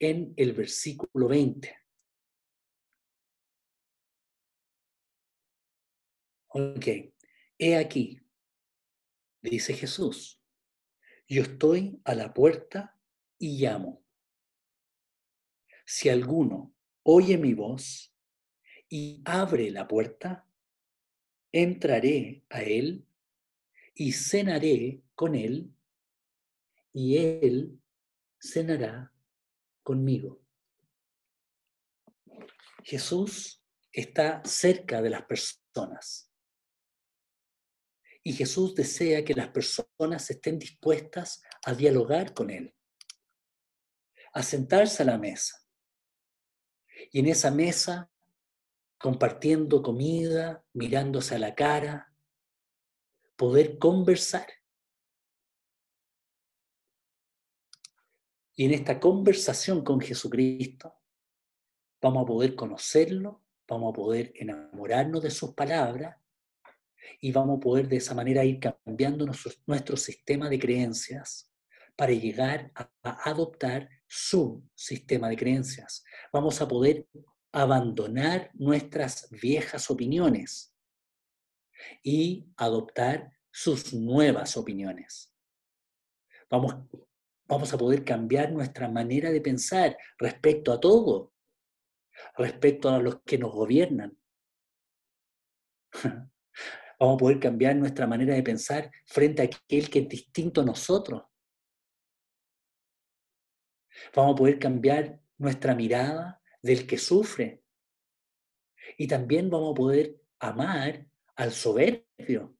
en el versículo 20. Ok, he aquí, dice Jesús, yo estoy a la puerta y llamo. Si alguno oye mi voz y abre la puerta, entraré a él y cenaré con él y él cenará conmigo. Jesús está cerca de las personas. Y Jesús desea que las personas estén dispuestas a dialogar con Él, a sentarse a la mesa. Y en esa mesa, compartiendo comida, mirándose a la cara, poder conversar. Y en esta conversación con Jesucristo, vamos a poder conocerlo, vamos a poder enamorarnos de sus palabras y vamos a poder de esa manera ir cambiando nuestro, nuestro sistema de creencias para llegar a, a adoptar su sistema de creencias. Vamos a poder abandonar nuestras viejas opiniones y adoptar sus nuevas opiniones. Vamos, vamos a poder cambiar nuestra manera de pensar respecto a todo, respecto a los que nos gobiernan. Vamos a poder cambiar nuestra manera de pensar frente a aquel que es distinto a nosotros. Vamos a poder cambiar nuestra mirada del que sufre. Y también vamos a poder amar al soberbio.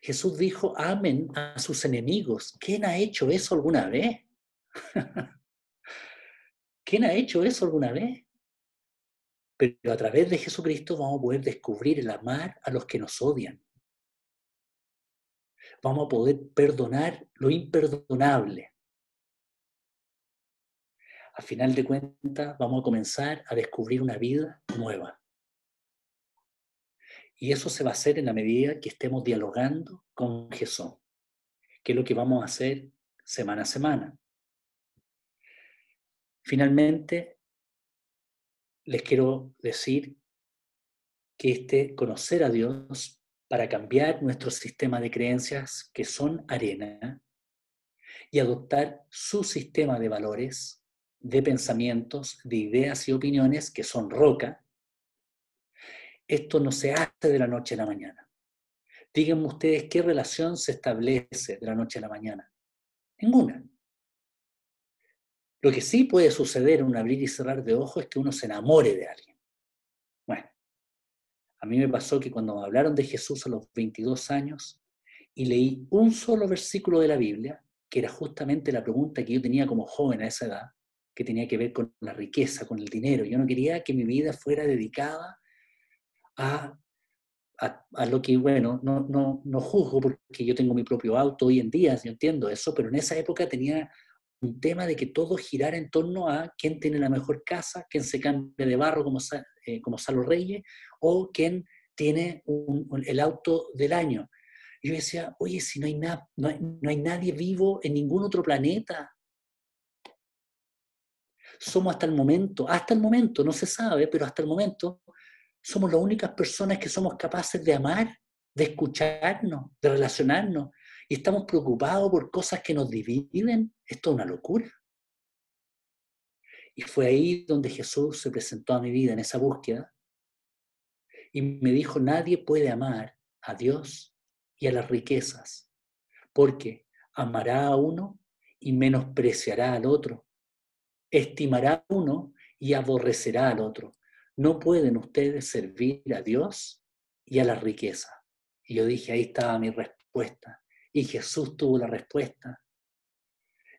Jesús dijo, amen a sus enemigos. ¿Quién ha hecho eso alguna vez? ¿Quién ha hecho eso alguna vez? Pero a través de Jesucristo vamos a poder descubrir el amar a los que nos odian. Vamos a poder perdonar lo imperdonable. A final de cuentas, vamos a comenzar a descubrir una vida nueva. Y eso se va a hacer en la medida que estemos dialogando con Jesús, que es lo que vamos a hacer semana a semana. Finalmente, les quiero decir que este conocer a Dios para cambiar nuestro sistema de creencias que son arena y adoptar su sistema de valores, de pensamientos, de ideas y opiniones que son roca, esto no se hace de la noche a la mañana. Díganme ustedes qué relación se establece de la noche a la mañana. Ninguna. Lo que sí puede suceder en un abrir y cerrar de ojos es que uno se enamore de alguien. A mí me pasó que cuando hablaron de Jesús a los 22 años y leí un solo versículo de la Biblia, que era justamente la pregunta que yo tenía como joven a esa edad, que tenía que ver con la riqueza, con el dinero. Yo no quería que mi vida fuera dedicada a, a, lo que, bueno, no, no, no juzgo porque yo tengo mi propio auto hoy en día, yo entiendo eso, pero en esa época tenía un tema de que todo girara en torno a quién tiene la mejor casa, quién se cambia de barro como, eh, como Salo Reyes, o quién tiene el auto del año. Y yo decía, oye, si no hay, no, no hay nadie vivo en ningún otro planeta, somos hasta el momento, hasta el momento, no se sabe, pero hasta el momento, somos las únicas personas que somos capaces de amar, de escucharnos, de relacionarnos, y estamos preocupados por cosas que nos dividen, esto es una locura. Y fue ahí donde Jesús se presentó a mi vida en esa búsqueda y me dijo, nadie puede amar a Dios y a las riquezas, porque amará a uno y menospreciará al otro, estimará uno y aborrecerá al otro. No pueden ustedes servir a Dios y a la riqueza. Y yo dije, ahí estaba mi respuesta. Y Jesús tuvo la respuesta.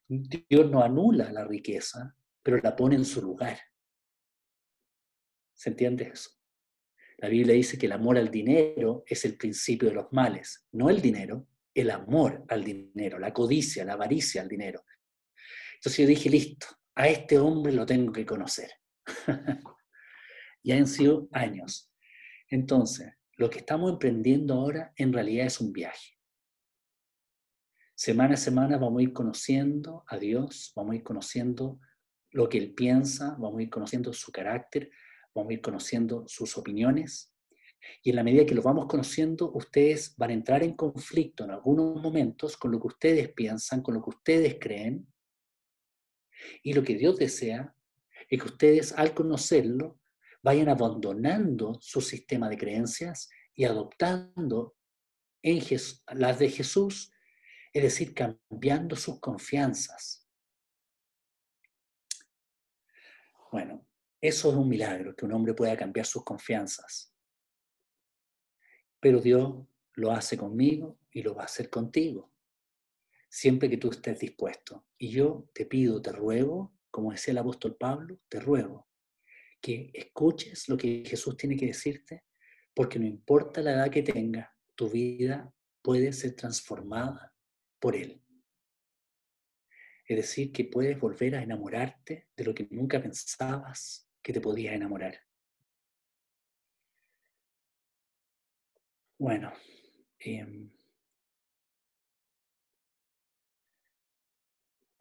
Dios no anula la riqueza, pero la pone en su lugar. ¿Se entiende eso? La Biblia dice que el amor al dinero es el principio de los males, no el dinero, el amor al dinero, la codicia, la avaricia al dinero. Entonces yo dije, listo, a este hombre lo tengo que conocer. y han sido años. Entonces, lo que estamos emprendiendo ahora en realidad es un viaje. Semana a semana vamos a ir conociendo a Dios, vamos a ir conociendo lo que Él piensa, vamos a ir conociendo su carácter, vamos a ir conociendo sus opiniones. Y en la medida que lo vamos conociendo, ustedes van a entrar en conflicto en algunos momentos con lo que ustedes piensan, con lo que ustedes creen. Y lo que Dios desea es que ustedes al conocerlo vayan abandonando su sistema de creencias y adoptando las de Jesús es decir, cambiando sus confianzas. Bueno, eso es un milagro, que un hombre pueda cambiar sus confianzas. Pero Dios lo hace conmigo y lo va a hacer contigo, siempre que tú estés dispuesto. Y yo te pido, te ruego, como decía el apóstol Pablo, te ruego que escuches lo que Jesús tiene que decirte, porque no importa la edad que tengas, tu vida puede ser transformada por Él. Es decir, que puedes volver a enamorarte de lo que nunca pensabas que te podías enamorar. Bueno, em,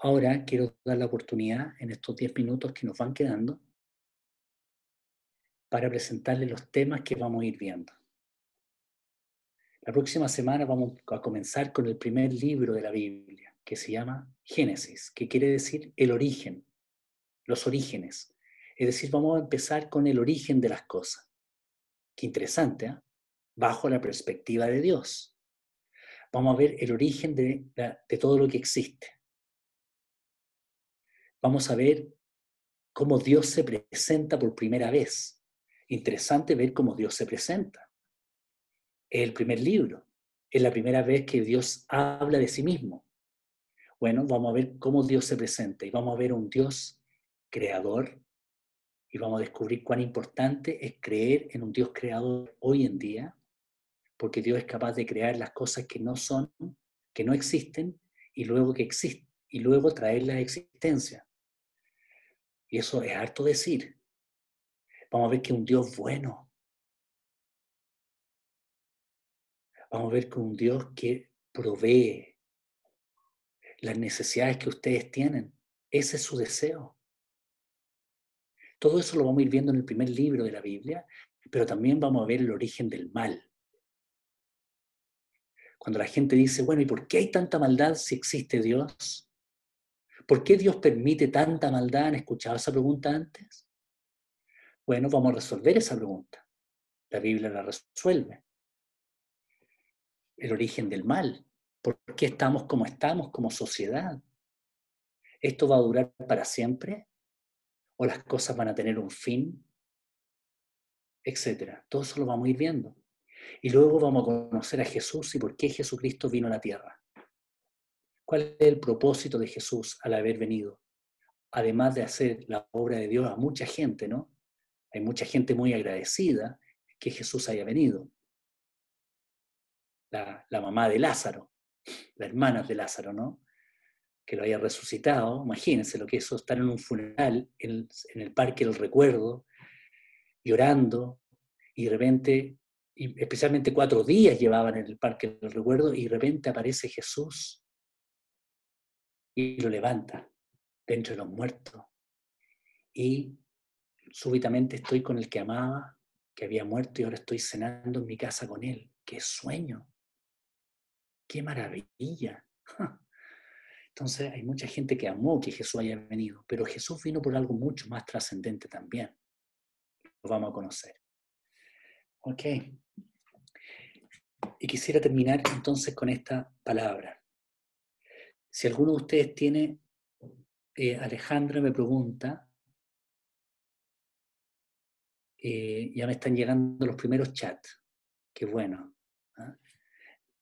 ahora quiero dar la oportunidad en estos 10 minutos que nos van quedando para presentarles los temas que vamos a ir viendo. La próxima semana vamos a comenzar con el primer libro de la Biblia, que se llama Génesis, que quiere decir el origen, los orígenes. Es decir, vamos a empezar con el origen de las cosas. Qué interesante, ¿eh? bajo la perspectiva de Dios. Vamos a ver el origen de, de todo lo que existe. Vamos a ver cómo Dios se presenta por primera vez. Interesante ver cómo Dios se presenta es el primer libro, es la primera vez que Dios habla de sí mismo. Bueno, vamos a ver cómo Dios se presenta y vamos a ver un Dios creador y vamos a descubrir cuán importante es creer en un Dios creador hoy en día, porque Dios es capaz de crear las cosas que no son, que no existen y luego que existen y luego traerlas a existencia. Y eso es harto decir. Vamos a ver que un Dios bueno, Vamos a ver con un Dios que provee las necesidades que ustedes tienen. Ese es su deseo. Todo eso lo vamos a ir viendo en el primer libro de la Biblia, pero también vamos a ver el origen del mal. Cuando la gente dice, bueno, ¿y por qué hay tanta maldad si existe Dios? ¿Por qué Dios permite tanta maldad? ¿Han escuchado esa pregunta antes? Bueno, vamos a resolver esa pregunta. La Biblia la resuelve el origen del mal. ¿Por qué estamos como estamos como sociedad? ¿Esto va a durar para siempre? ¿O las cosas van a tener un fin? etc. Todo eso lo vamos a ir viendo. Y luego vamos a conocer a Jesús y por qué Jesucristo vino a la tierra. ¿Cuál es el propósito de Jesús al haber venido? Además de hacer la obra de Dios a mucha gente, ¿no? Hay mucha gente muy agradecida que Jesús haya venido. La, mamá de Lázaro, la hermana de Lázaro, ¿no? Que lo haya resucitado. Imagínense lo que es estar en un funeral, en, en el Parque del Recuerdo, llorando, y de repente y especialmente cuatro días llevaban en el Parque del Recuerdo, y de repente aparece Jesús y lo levanta dentro de los muertos. Y súbitamente estoy con el que amaba, que había muerto, y ahora estoy cenando en mi casa con él. ¡Qué sueño! ¡Qué maravilla! Entonces hay mucha gente que amó que Jesús haya venido, pero Jesús vino por algo mucho más trascendente también. Lo vamos a conocer. Ok. Y quisiera terminar entonces con esta palabra. Si alguno de ustedes tiene, eh, Alejandra me pregunta, eh, ya me están llegando los primeros chats, qué bueno. ¿ah?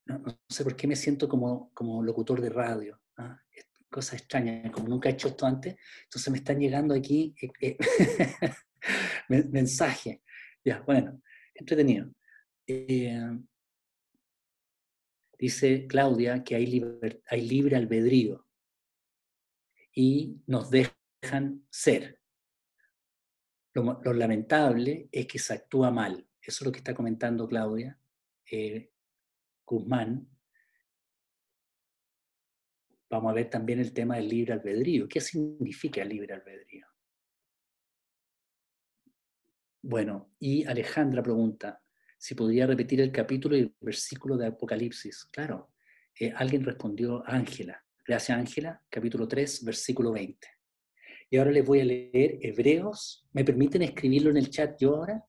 No, sé por qué me siento como, como locutor de radio, ¿ah? cosa extraña, como nunca he hecho esto antes, entonces me están llegando aquí eh, mensajes. Ya, bueno, entretenido. Dice Claudia que hay, libre albedrío y nos dejan ser. Lo, lamentable es que se actúa mal. Eso es lo que está comentando Claudia eh, Guzmán. Vamos a ver también el tema del libre albedrío. ¿Qué significa libre albedrío? Bueno, y Alejandra pregunta, si podría repetir el capítulo y el versículo de Apocalipsis. Claro, eh, alguien respondió, Ángela. Gracias, Ángela, capítulo 3, versículo 20. Y ahora les voy a leer Hebreos. ¿Me permiten escribirlo en el chat yo ahora?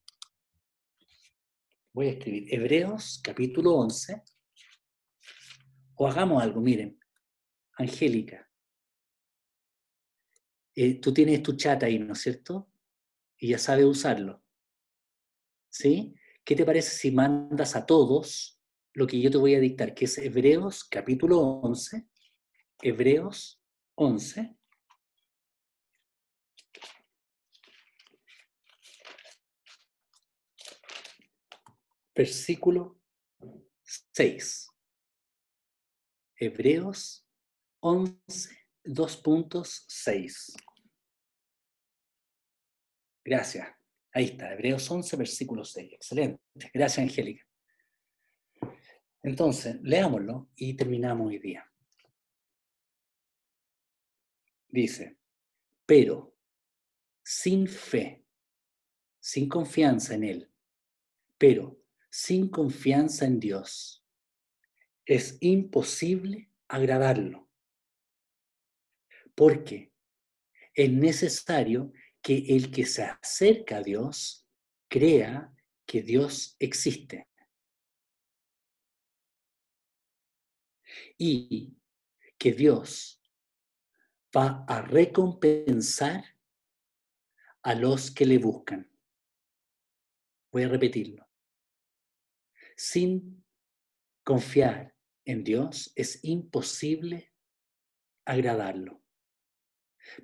Voy a escribir Hebreos, capítulo 11. O hagamos algo, miren. Angélica. Eh, tú tienes tu chat ahí, ¿no es cierto? Y ya sabes usarlo. ¿Sí? ¿Qué te parece si mandas a todos lo que yo te voy a dictar, que es Hebreos capítulo 11, Hebreos 11, versículo 6. Hebreos 11, 2.6. Gracias. Ahí está, Hebreos 11, versículo 6. Excelente. Gracias, Angélica. Entonces, leámoslo y terminamos hoy día. Dice, pero sin fe, sin confianza en Él, pero sin confianza en Dios, es imposible agradarlo. Porque es necesario que el que se acerca a Dios crea que Dios existe. Y que Dios va a recompensar a los que le buscan. Voy a repetirlo. Sin confiar en Dios es imposible agradarlo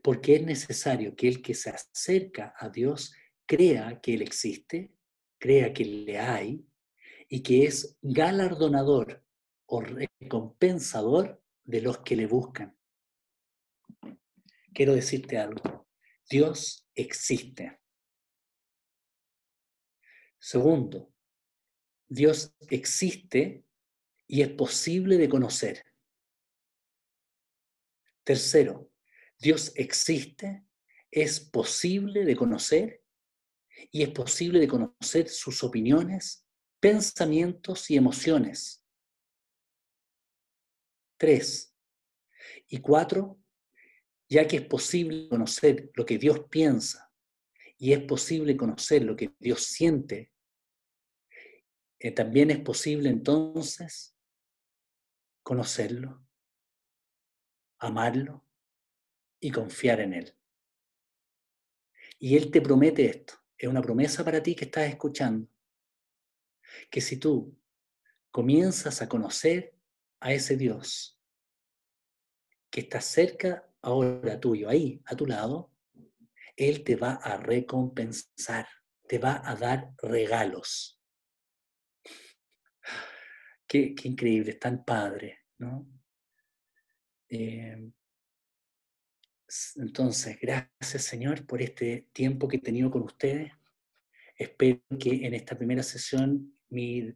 porque es necesario que el que se acerca a Dios crea que Él existe, crea que le hay y que es galardonador o recompensador de los que le buscan. Quiero decirte algo, Dios existe. Segundo, Dios existe y es posible de conocer. Tercero, Dios existe, es posible de conocer y es posible de conocer sus opiniones, pensamientos y emociones. Tres. Y cuatro, ya que es posible conocer lo que Dios piensa y es posible conocer lo que Dios siente, eh, también es posible entonces conocerlo, amarlo y confiar en Él. Y Él te promete esto. es una promesa para ti que estás escuchando. Que si tú comienzas a conocer a ese Dios que está cerca ahora tuyo, ahí, a tu lado, Él te va a recompensar, te va a dar regalos. Qué, increíble, es tan padre, ¿no? Eh, entonces, gracias Señor por este tiempo que he tenido con ustedes. Espero que en esta primera sesión mi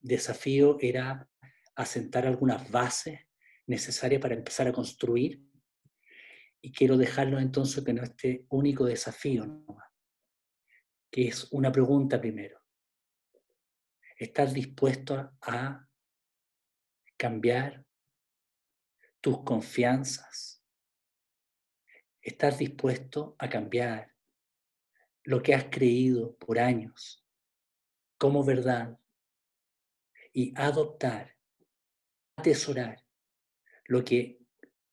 desafío era asentar algunas bases necesarias para empezar a construir. Y quiero dejarlo entonces que este único desafío, que es una pregunta primero. ¿Estás dispuesto a cambiar tus confianzas? ¿Estás dispuesto a cambiar lo que has creído por años como verdad y adoptar, atesorar lo que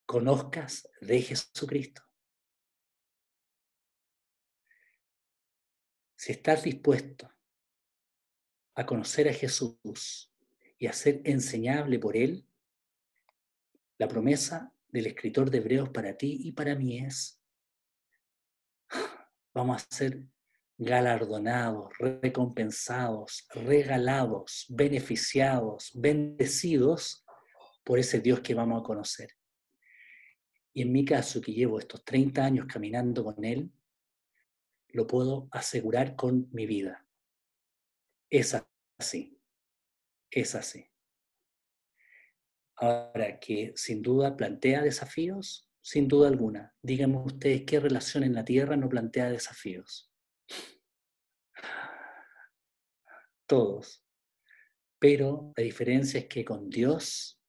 conozcas de Jesucristo. Si estás dispuesto a conocer a Jesús y a ser enseñable por Él, la promesa del escritor de Hebreos para ti y para mí es, vamos a ser galardonados, recompensados, regalados, beneficiados, bendecidos por ese Dios que vamos a conocer. Y en mi caso, que llevo estos 30 años caminando con Él, lo puedo asegurar con mi vida. Es así, es así. Ahora que sin duda plantea desafíos, sin duda alguna. Díganme ustedes qué relación en la Tierra no plantea desafíos. Todos. Pero la diferencia es que con Dios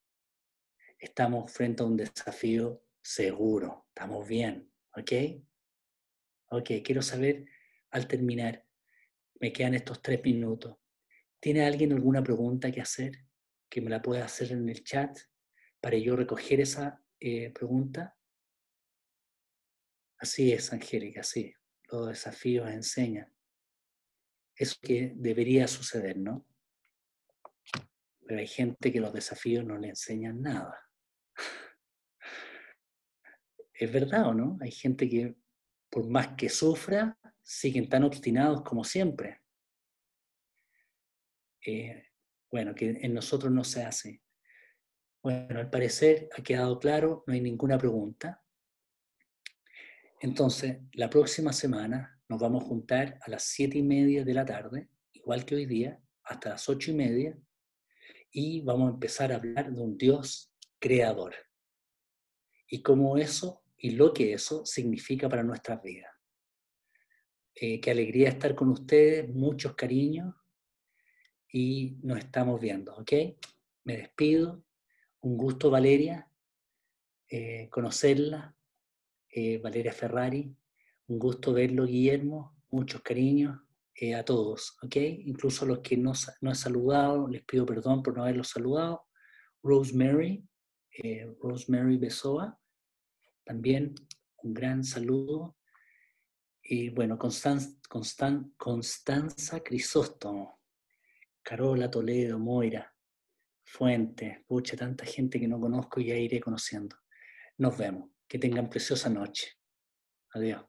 estamos frente a un desafío seguro, estamos bien, ¿ok? Ok, quiero saber al terminar, me quedan estos tres minutos. ¿Tiene alguien alguna pregunta que hacer? Que me la pueda hacer en el chat para yo recoger esa eh, pregunta. Así es, Angélica, sí. Los desafíos enseñan. Eso que debería suceder, ¿no? Pero hay gente que los desafíos no le enseñan nada. ¿Es verdad o no? Hay gente que por más que sufra, siguen tan obstinados como siempre. Eh, bueno, que en nosotros no se hace. Bueno, al parecer ha quedado claro, no hay ninguna pregunta. Entonces, la próxima semana nos vamos a juntar a las siete y media de la tarde, igual que hoy día, hasta las ocho y media, y vamos a empezar a hablar de un Dios creador. Y cómo eso y lo que eso significa para nuestras vidas. Eh, qué alegría estar con ustedes, muchos cariños y nos estamos viendo, ¿ok? Me despido. Un gusto, Valeria, eh, conocerla. Eh, Valeria Ferrari, un gusto verlo, Guillermo. Muchos cariños a todos, ¿ok? Incluso a los que no, no he saludado, les pido perdón por no haberlos saludado. Rosemary, Rosemary Besoa, también un gran saludo. Y bueno, Constanza, Constanza Crisóstomo, Carola Toledo, Moira, Fuente, pucha, tanta gente que no conozco y ya iré conociendo. Nos vemos. Que tengan preciosa noche. Adiós.